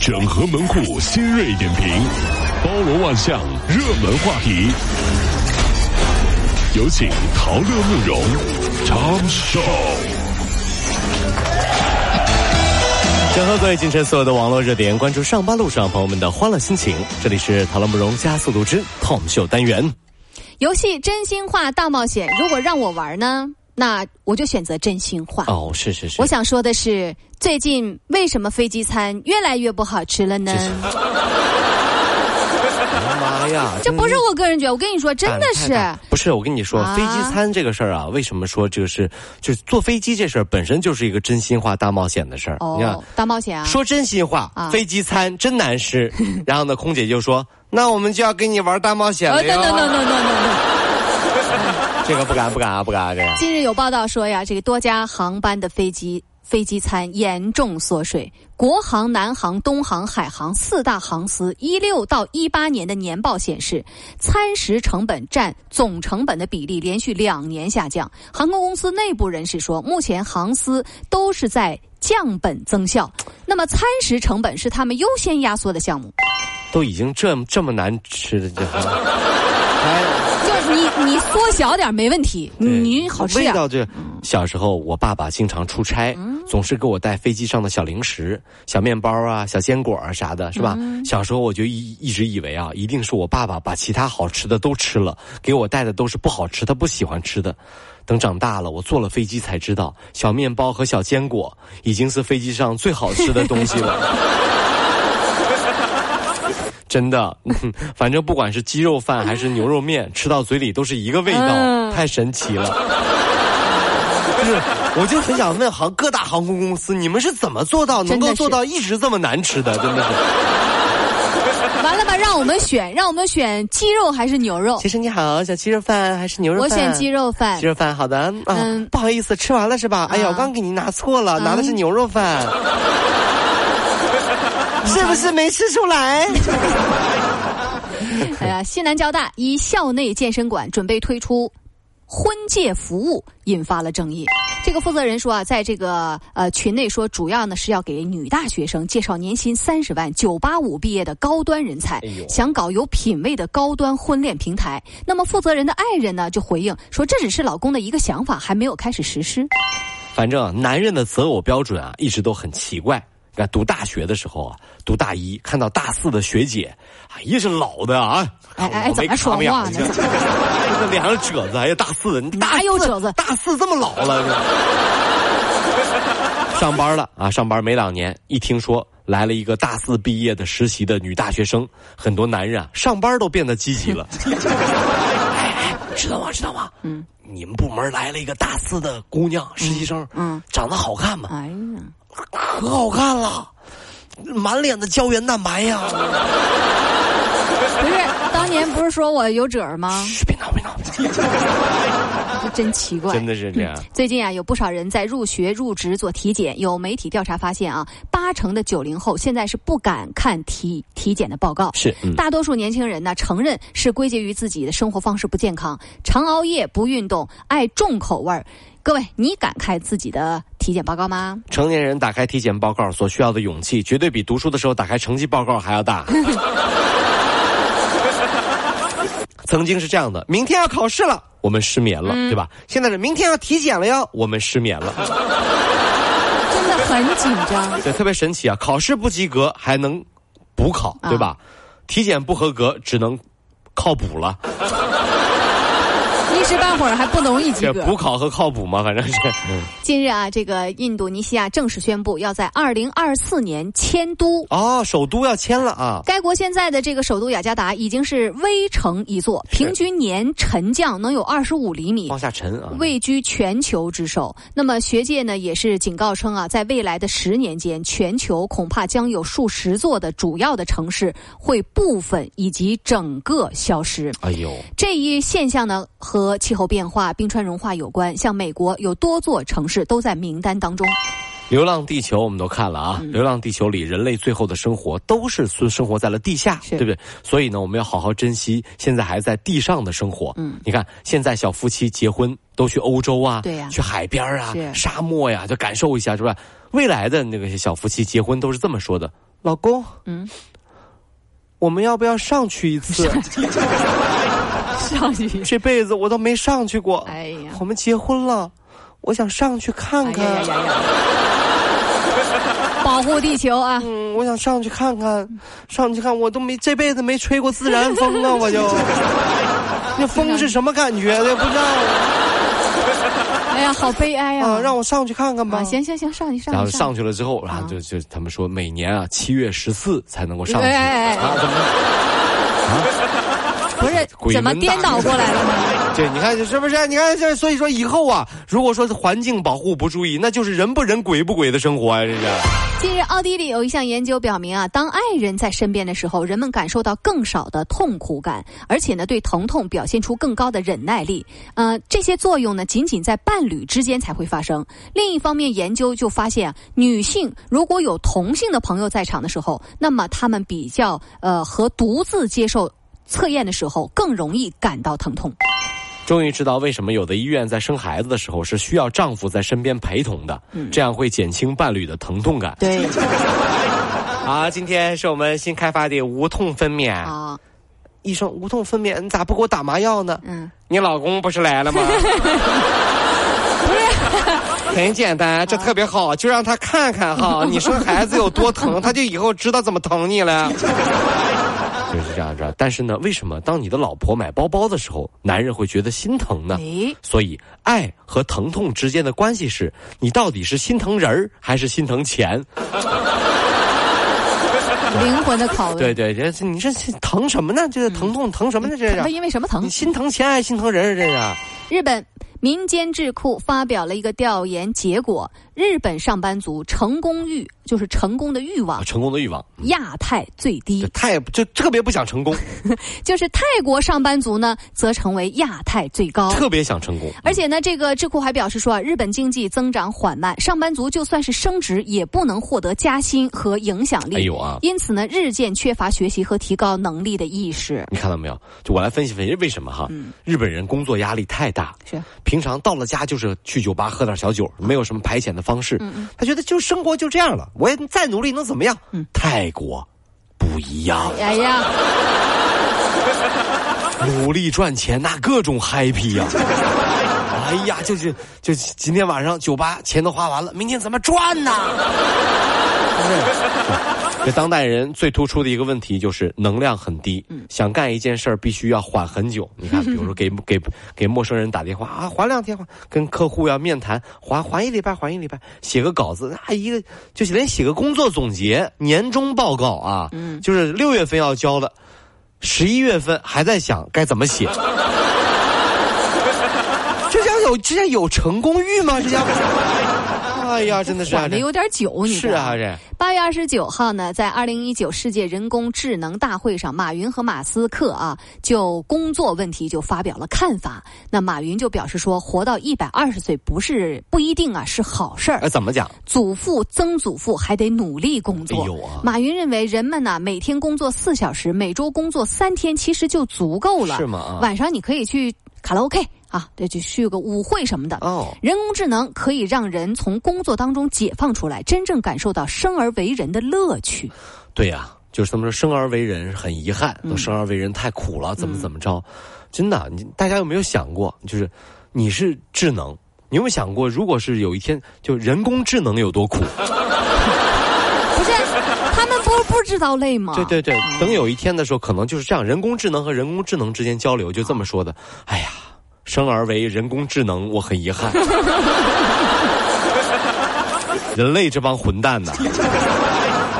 整合门户新锐点评，包罗万象，热门话题。有请陶乐慕容长寿。整合各位京城所有的网络热点，关注上班路上朋友们的欢乐心情。这里是陶乐慕容加速度之 Tom 秀单元。游戏真心话大冒险，如果让我玩呢？那我就选择真心话。哦，是是是。我想说的是，最近为什么飞机餐越来越不好吃了呢？妈呀！这不是我个人觉得，我跟你说，真的是。不是我跟你说，飞机餐这个事儿啊，为什么说这个是就是坐飞机这事儿本身就是一个真心话大冒险的事儿？你看，大冒险啊！说真心话，飞机餐真难吃。然后呢，空姐就说：“那我们就要跟你玩大冒险了。” 这个不敢不敢啊不敢啊这个。近日有报道说呀，这个多家航班的飞机飞机餐严重缩水。国航、南航、东航、海航四大航司一六到一八年的年报显示，餐食成本占总成本的比例连续两年下降。航空公司内部人士说，目前航司都是在降本增效，那么餐食成本是他们优先压缩的项目。都已经这这么难吃的 这。你你缩小点没问题，你好吃味道这，小时候我爸爸经常出差，总是给我带飞机上的小零食、小面包啊、小坚果啊啥的，是吧？小时候我就一一直以为啊，一定是我爸爸把其他好吃的都吃了，给我带的都是不好吃、他不喜欢吃的。等长大了，我坐了飞机才知道，小面包和小坚果已经是飞机上最好吃的东西了。真的，反正不管是鸡肉饭还是牛肉面，吃到嘴里都是一个味道，太神奇了。就是，我就很想问航各大航空公司，你们是怎么做到能够做到一直这么难吃的？真的是。完了吧，让我们选，让我们选鸡肉还是牛肉？先生你好，想鸡肉饭还是牛肉饭？我选鸡肉饭。鸡肉饭，好的。嗯，不好意思，吃完了是吧？哎呀，我刚给您拿错了，拿的是牛肉饭。是不是没吃出来？哎呀，西南交大一校内健身馆准备推出婚介服务，引发了争议。这个负责人说啊，在这个呃群内说，主要呢是要给女大学生介绍年薪三十万、九八五毕业的高端人才，想搞有品位的高端婚恋平台。那么负责人的爱人呢就回应说，这只是老公的一个想法，还没有开始实施。反正男人的择偶标准啊，一直都很奇怪。读大学的时候啊，读大一看到大四的学姐，哎呀是老的啊，哎哎怎么说话呢？这脸上褶子，哎呀大四的，哪有褶子？大四这么老了，上班了啊，上班没两年，一听说来了一个大四毕业的实习的女大学生，很多男人啊上班都变得积极了。哎哎，知道吗？知道吗？嗯，你们部门来了一个大四的姑娘实习生，嗯，长得好看吗？哎呀。可好看了，满脸的胶原蛋白呀！不是，当年不是说我有褶吗？别闹，别闹！这真奇怪，真的是这样。最近啊，有不少人在入学、入职做体检。有媒体调查发现啊，八成的九零后现在是不敢看体体检的报告。是，大多数年轻人呢，承认是归结于自己的生活方式不健康，常熬夜、不运动、爱重口味儿。各位，你敢开自己的体检报告吗？成年人打开体检报告所需要的勇气，绝对比读书的时候打开成绩报告还要大。曾经是这样的，明天要考试了，我们失眠了，对吧？现在是明天要体检了哟，我们失眠了。真的很紧张。对，特别神奇啊！考试不及格还能补考，对吧？体检不合格只能靠补了。一时半会儿还不容易及格。补考和靠谱吗？反正是。近日啊，这个印度尼西亚正式宣布要在二零二四年迁都。哦，首都要迁了啊！该国现在的这个首都雅加达已经是危城一座，平均年沉降能有二十五厘米，往下沉啊，位居全球之首。那么学界呢也是警告称啊，在未来的十年间，全球恐怕将有数十座的主要的城市会部分以及整个消失。哎呦，这一现象呢和气候变化、冰川融化有关，像美国有多座城市都在名单当中。《流浪地球》我们都看了啊，《流浪地球》里人类最后的生活都是生生活在了地下，对不对？所以呢，我们要好好珍惜现在还在地上的生活。嗯，你看现在小夫妻结婚都去欧洲啊，对呀，去海边啊，沙漠呀，就感受一下，是吧？未来的那个小夫妻结婚都是这么说的：老公，嗯，我们要不要上去一次？上去，这辈子我都没上去过。哎呀，我们结婚了，我想上去看看。哎呀呀呀！保护地球啊！嗯，我想上去看看，上去看，我都没这辈子没吹过自然风啊，我就。那风是什么感觉的？不知道。哎呀，好悲哀啊！让我上去看看吧。行行行，上去上去。然后上去了之后，然后就就他们说每年啊七月十四才能够上去。啊？怎么？不是怎么颠倒过来了呢？对，你看是不是？你看这，所以说以后啊，如果说是环境保护不注意，那就是人不人鬼不鬼的生活啊！这是。近日，奥地利有一项研究表明啊，当爱人在身边的时候，人们感受到更少的痛苦感，而且呢，对疼痛表现出更高的忍耐力。呃，这些作用呢，仅仅在伴侣之间才会发生。另一方面，研究就发现啊，女性如果有同性的朋友在场的时候，那么她们比较呃和独自接受。测验的时候更容易感到疼痛。终于知道为什么有的医院在生孩子的时候是需要丈夫在身边陪同的，这样会减轻伴侣的疼痛感。对。好，今天是我们新开发的无痛分娩。啊。医生，无痛分娩，你咋不给我打麻药呢？嗯。你老公不是来了吗？不是。很简单，这特别好，就让他看看哈，你生孩子有多疼，他就以后知道怎么疼你了。就是这样子，但是呢，为什么当你的老婆买包包的时候，男人会觉得心疼呢？所以，爱和疼痛之间的关系是，你到底是心疼人儿还是心疼钱？灵魂的拷问。对对，这你这疼什么呢？这个疼痛疼什么呢？这是？他因为什么疼？你心疼钱还是心疼人？这个？日本。民间智库发表了一个调研结果：日本上班族成功欲就是成功的欲望，成功的欲望亚太最低，太就特别不想成功。就是泰国上班族呢，则成为亚太最高，特别想成功。而且呢，这个智库还表示说啊，日本经济增长缓慢，上班族就算是升职，也不能获得加薪和影响力。哎呦啊！因此呢，日渐缺乏学习和提高能力的意识。你看到没有？就我来分析分析为什么哈？日本人工作压力太大，是。平常到了家就是去酒吧喝点小酒，没有什么排遣的方式。他觉得就生活就这样了，我也再努力能怎么样？泰国不一样。哎呀，努力赚钱那各种 happy 呀！哎呀，就是就今天晚上酒吧钱都花完了，明天怎么赚呢？这当代人最突出的一个问题就是能量很低，想干一件事儿必须要缓很久。你看，比如说给 给给陌生人打电话啊，缓两天缓；跟客户要面谈，缓缓一礼拜，缓一礼拜；写个稿子，那一个就是连写个工作总结、年终报告啊，就是六月份要交的，十一月份还在想该怎么写。这叫有这叫有成功欲吗？这家？哎呀，真的是缓的有点久，你是啊，这八月二十九号呢，在二零一九世界人工智能大会上，马云和马斯克啊，就工作问题就发表了看法。那马云就表示说，活到一百二十岁不是不一定啊，是好事儿。怎么讲？祖父、曾祖父还得努力工作。马云认为，人们呢每天工作四小时，每周工作三天，其实就足够了。是吗？晚上你可以去卡拉 OK。啊，得去去个舞会什么的。哦，人工智能可以让人从工作当中解放出来，真正感受到生而为人的乐趣。对呀，就是他们说生而为人很遗憾，都生而为人太苦了，怎么怎么着？真的，你大家有没有想过，就是你是智能，你有没有想过，如果是有一天就人工智能有多苦？不是，他们不不知道累吗？对对对，等有一天的时候，可能就是这样，人工智能和人工智能之间交流就这么说的。哎呀。生而为人工智能，我很遗憾。人类这帮混蛋呐，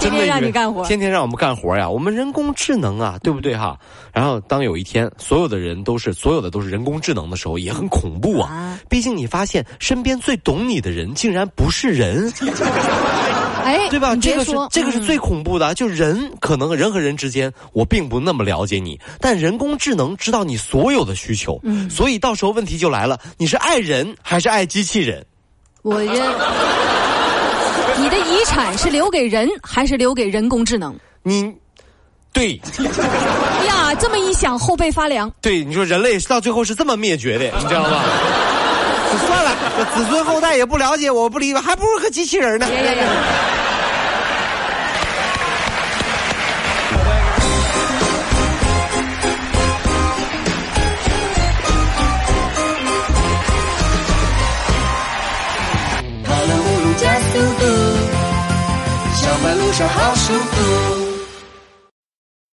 真的让你干活，天天让我们干活呀！我们人工智能啊，对不对哈？然后当有一天所有的人都是所有的都是人工智能的时候，也很恐怖啊！毕竟你发现身边最懂你的人，竟然不是人。哎，对吧？这个是这个是最恐怖的，就人可能人和人之间，我并不那么了解你，但人工智能知道你所有的需求，嗯，所以到时候问题就来了，你是爱人还是爱机器人？我认，你的遗产是留给人还是留给人工智能？你，对，呀，这么一想后背发凉。对，你说人类到最后是这么灭绝的，你知道吗？算了，子孙后代也不了解，我不理，还不如个机器人呢。路上好舒服。